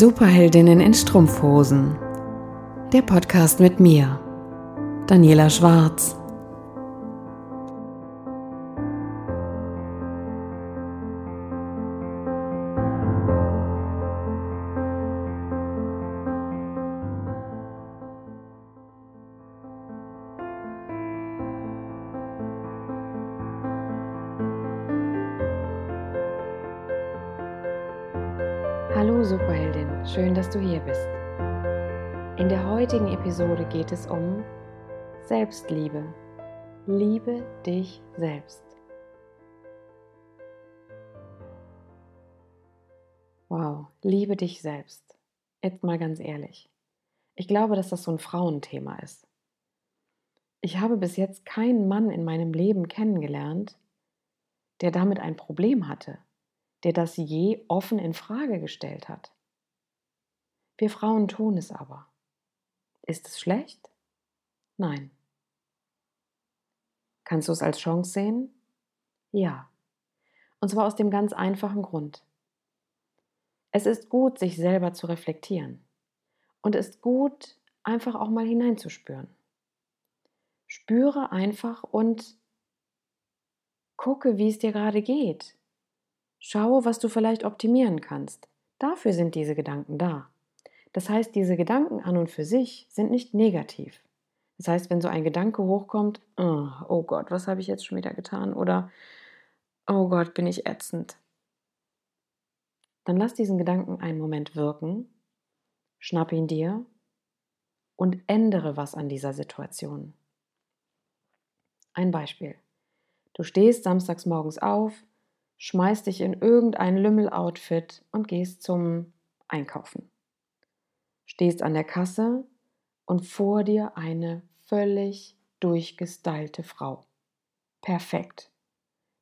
Superheldinnen in Strumpfhosen. Der Podcast mit mir, Daniela Schwarz. Hallo Superheldin, schön, dass du hier bist. In der heutigen Episode geht es um Selbstliebe. Liebe dich selbst. Wow, liebe dich selbst. Jetzt mal ganz ehrlich. Ich glaube, dass das so ein Frauenthema ist. Ich habe bis jetzt keinen Mann in meinem Leben kennengelernt, der damit ein Problem hatte der das je offen in Frage gestellt hat. Wir Frauen tun es aber. Ist es schlecht? Nein. Kannst du es als Chance sehen? Ja. Und zwar aus dem ganz einfachen Grund. Es ist gut, sich selber zu reflektieren. Und es ist gut, einfach auch mal hineinzuspüren. Spüre einfach und gucke, wie es dir gerade geht. Schaue, was du vielleicht optimieren kannst. Dafür sind diese Gedanken da. Das heißt, diese Gedanken an und für sich sind nicht negativ. Das heißt, wenn so ein Gedanke hochkommt, oh, oh Gott, was habe ich jetzt schon wieder getan? Oder oh Gott, bin ich ätzend. Dann lass diesen Gedanken einen Moment wirken, schnapp ihn dir und ändere was an dieser Situation. Ein Beispiel. Du stehst samstags morgens auf, schmeißt dich in irgendein Lümmel-Outfit und gehst zum Einkaufen. Stehst an der Kasse und vor dir eine völlig durchgestylte Frau. Perfekt.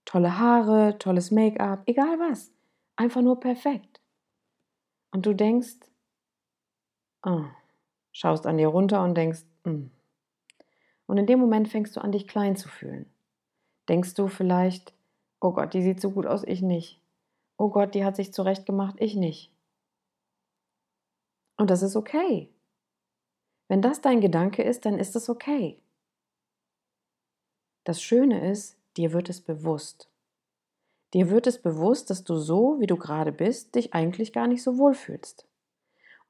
Tolle Haare, tolles Make-up, egal was. Einfach nur perfekt. Und du denkst, oh, schaust an dir runter und denkst, mm. und in dem Moment fängst du an, dich klein zu fühlen. Denkst du vielleicht, Oh Gott, die sieht so gut aus, ich nicht. Oh Gott, die hat sich zurecht gemacht, ich nicht. Und das ist okay. Wenn das dein Gedanke ist, dann ist es okay. Das Schöne ist, dir wird es bewusst. Dir wird es bewusst, dass du so, wie du gerade bist, dich eigentlich gar nicht so wohl fühlst.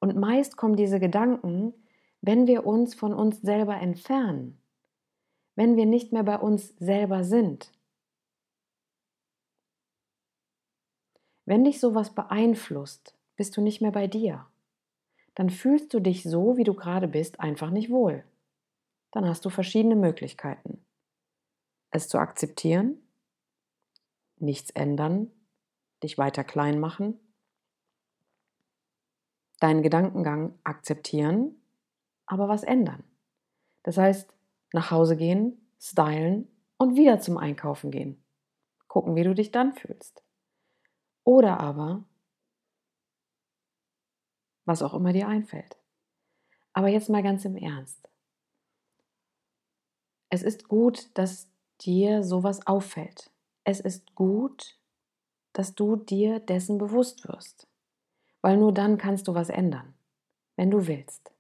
Und meist kommen diese Gedanken, wenn wir uns von uns selber entfernen, wenn wir nicht mehr bei uns selber sind. Wenn dich sowas beeinflusst, bist du nicht mehr bei dir. Dann fühlst du dich so, wie du gerade bist, einfach nicht wohl. Dann hast du verschiedene Möglichkeiten. Es zu akzeptieren, nichts ändern, dich weiter klein machen, deinen Gedankengang akzeptieren, aber was ändern. Das heißt, nach Hause gehen, stylen und wieder zum Einkaufen gehen. Gucken, wie du dich dann fühlst. Oder aber, was auch immer dir einfällt. Aber jetzt mal ganz im Ernst. Es ist gut, dass dir sowas auffällt. Es ist gut, dass du dir dessen bewusst wirst. Weil nur dann kannst du was ändern, wenn du willst.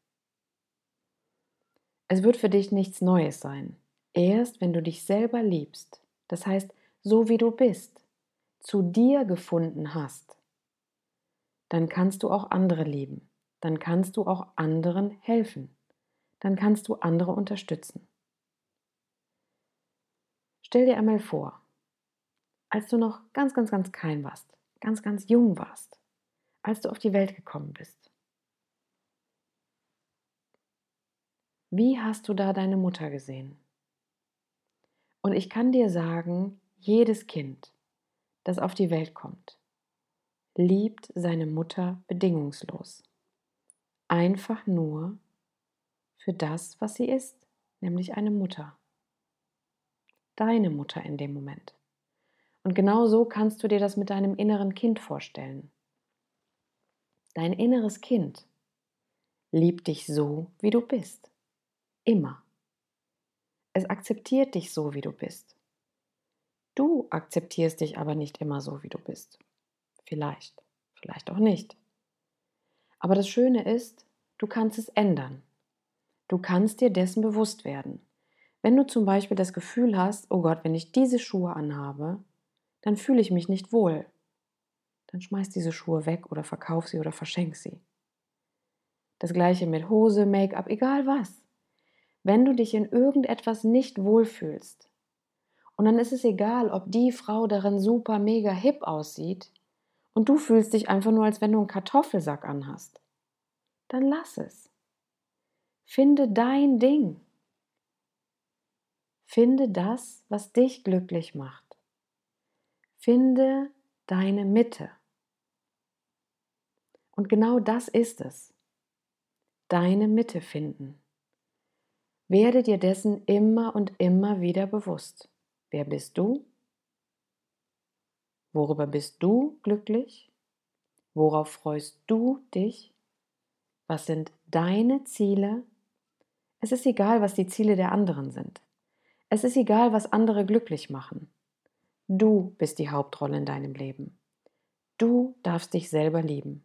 Es wird für dich nichts Neues sein. Erst wenn du dich selber liebst, das heißt, so wie du bist, zu dir gefunden hast, dann kannst du auch andere lieben, dann kannst du auch anderen helfen, dann kannst du andere unterstützen. Stell dir einmal vor, als du noch ganz, ganz, ganz klein warst, ganz, ganz jung warst, als du auf die Welt gekommen bist. Wie hast du da deine Mutter gesehen? Und ich kann dir sagen, jedes Kind, das auf die Welt kommt, liebt seine Mutter bedingungslos. Einfach nur für das, was sie ist, nämlich eine Mutter. Deine Mutter in dem Moment. Und genau so kannst du dir das mit deinem inneren Kind vorstellen. Dein inneres Kind liebt dich so, wie du bist. Immer. Es akzeptiert dich so, wie du bist. Du akzeptierst dich aber nicht immer so, wie du bist. Vielleicht, vielleicht auch nicht. Aber das Schöne ist, du kannst es ändern. Du kannst dir dessen bewusst werden. Wenn du zum Beispiel das Gefühl hast, oh Gott, wenn ich diese Schuhe anhabe, dann fühle ich mich nicht wohl. Dann schmeiß diese Schuhe weg oder verkauf sie oder verschenk sie. Das gleiche mit Hose, Make-up, egal was. Wenn du dich in irgendetwas nicht wohlfühlst, und dann ist es egal, ob die Frau darin super mega hip aussieht und du fühlst dich einfach nur, als wenn du einen Kartoffelsack anhast, dann lass es. Finde dein Ding. Finde das, was dich glücklich macht. Finde deine Mitte. Und genau das ist es. Deine Mitte finden. Werde dir dessen immer und immer wieder bewusst. Wer bist du? Worüber bist du glücklich? Worauf freust du dich? Was sind deine Ziele? Es ist egal, was die Ziele der anderen sind. Es ist egal, was andere glücklich machen. Du bist die Hauptrolle in deinem Leben. Du darfst dich selber lieben.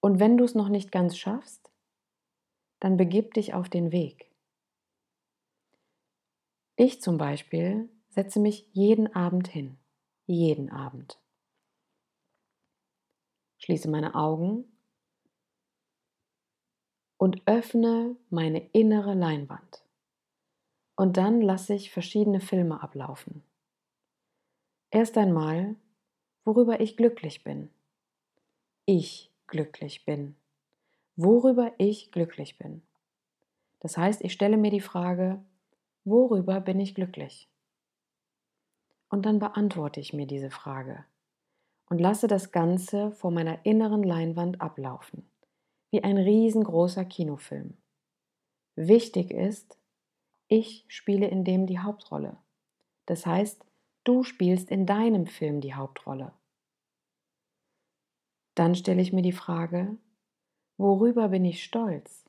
Und wenn du es noch nicht ganz schaffst, dann begib dich auf den Weg. Ich zum Beispiel setze mich jeden Abend hin. Jeden Abend. Schließe meine Augen und öffne meine innere Leinwand. Und dann lasse ich verschiedene Filme ablaufen. Erst einmal, worüber ich glücklich bin. Ich glücklich bin. Worüber ich glücklich bin. Das heißt, ich stelle mir die Frage, worüber bin ich glücklich? Und dann beantworte ich mir diese Frage und lasse das Ganze vor meiner inneren Leinwand ablaufen, wie ein riesengroßer Kinofilm. Wichtig ist, ich spiele in dem die Hauptrolle. Das heißt, du spielst in deinem Film die Hauptrolle. Dann stelle ich mir die Frage, worüber bin ich stolz?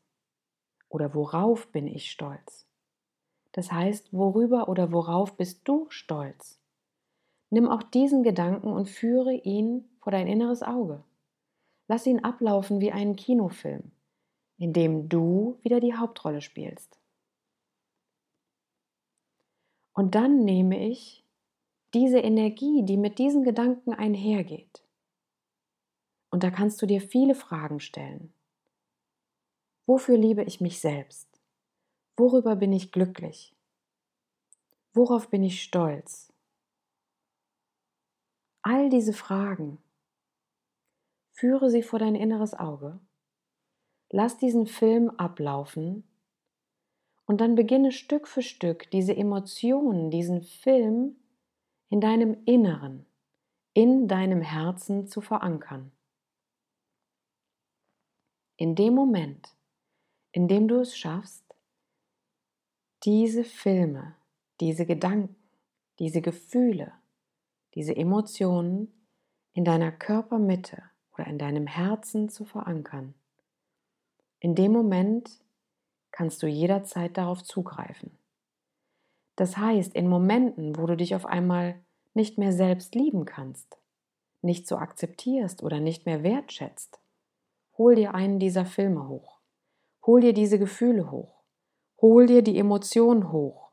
Oder worauf bin ich stolz? Das heißt, worüber oder worauf bist du stolz? Nimm auch diesen Gedanken und führe ihn vor dein inneres Auge. Lass ihn ablaufen wie einen Kinofilm, in dem du wieder die Hauptrolle spielst. Und dann nehme ich diese Energie, die mit diesen Gedanken einhergeht. Und da kannst du dir viele Fragen stellen. Wofür liebe ich mich selbst? Worüber bin ich glücklich? Worauf bin ich stolz? All diese Fragen, führe sie vor dein inneres Auge, lass diesen Film ablaufen. Und dann beginne Stück für Stück diese Emotionen, diesen Film in deinem Inneren, in deinem Herzen zu verankern. In dem Moment, in dem du es schaffst, diese Filme, diese Gedanken, diese Gefühle diese Emotionen in deiner Körpermitte oder in deinem Herzen zu verankern. In dem Moment kannst du jederzeit darauf zugreifen. Das heißt, in Momenten, wo du dich auf einmal nicht mehr selbst lieben kannst, nicht so akzeptierst oder nicht mehr wertschätzt, hol dir einen dieser Filme hoch. Hol dir diese Gefühle hoch. Hol dir die Emotionen hoch.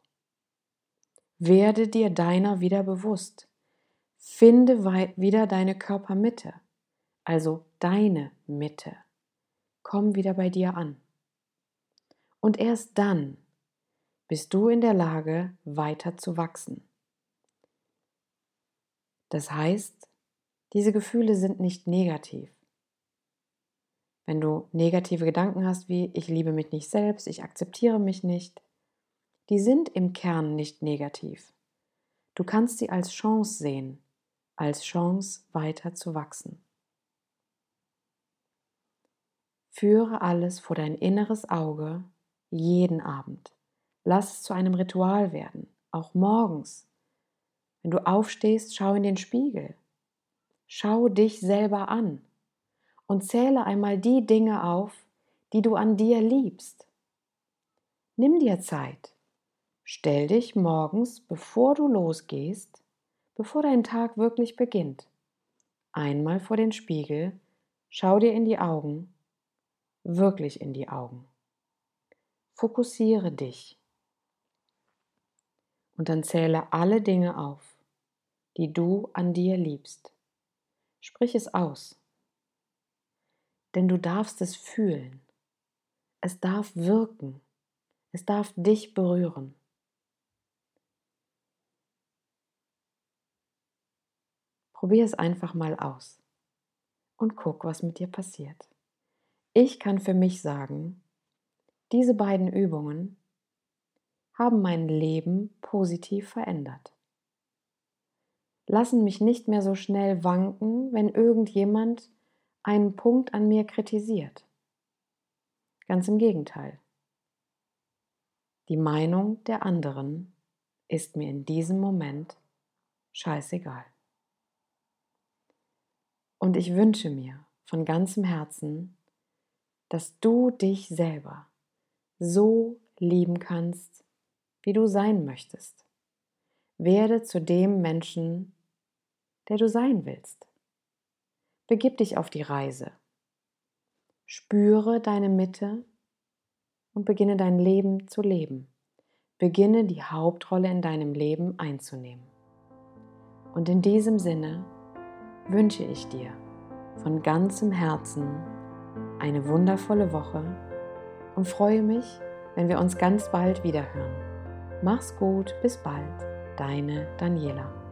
Werde dir deiner wieder bewusst. Finde wieder deine Körpermitte, also deine Mitte. Komm wieder bei dir an. Und erst dann bist du in der Lage, weiter zu wachsen. Das heißt, diese Gefühle sind nicht negativ. Wenn du negative Gedanken hast wie ich liebe mich nicht selbst, ich akzeptiere mich nicht, die sind im Kern nicht negativ. Du kannst sie als Chance sehen, als Chance weiter zu wachsen. Führe alles vor dein inneres Auge jeden Abend. Lass es zu einem Ritual werden, auch morgens. Wenn du aufstehst, schau in den Spiegel. Schau dich selber an und zähle einmal die Dinge auf, die du an dir liebst. Nimm dir Zeit. Stell dich morgens, bevor du losgehst, bevor dein Tag wirklich beginnt. Einmal vor den Spiegel, schau dir in die Augen wirklich in die Augen. Fokussiere dich und dann zähle alle Dinge auf, die du an dir liebst. Sprich es aus, denn du darfst es fühlen. Es darf wirken. Es darf dich berühren. Probier es einfach mal aus und guck, was mit dir passiert. Ich kann für mich sagen, diese beiden Übungen haben mein Leben positiv verändert. Lassen mich nicht mehr so schnell wanken, wenn irgendjemand einen Punkt an mir kritisiert. Ganz im Gegenteil. Die Meinung der anderen ist mir in diesem Moment scheißegal. Und ich wünsche mir von ganzem Herzen, dass du dich selber so lieben kannst, wie du sein möchtest. Werde zu dem Menschen, der du sein willst. Begib dich auf die Reise. Spüre deine Mitte und beginne dein Leben zu leben. Beginne die Hauptrolle in deinem Leben einzunehmen. Und in diesem Sinne wünsche ich dir von ganzem Herzen eine wundervolle Woche und freue mich, wenn wir uns ganz bald wieder hören. Mach's gut, bis bald, deine Daniela.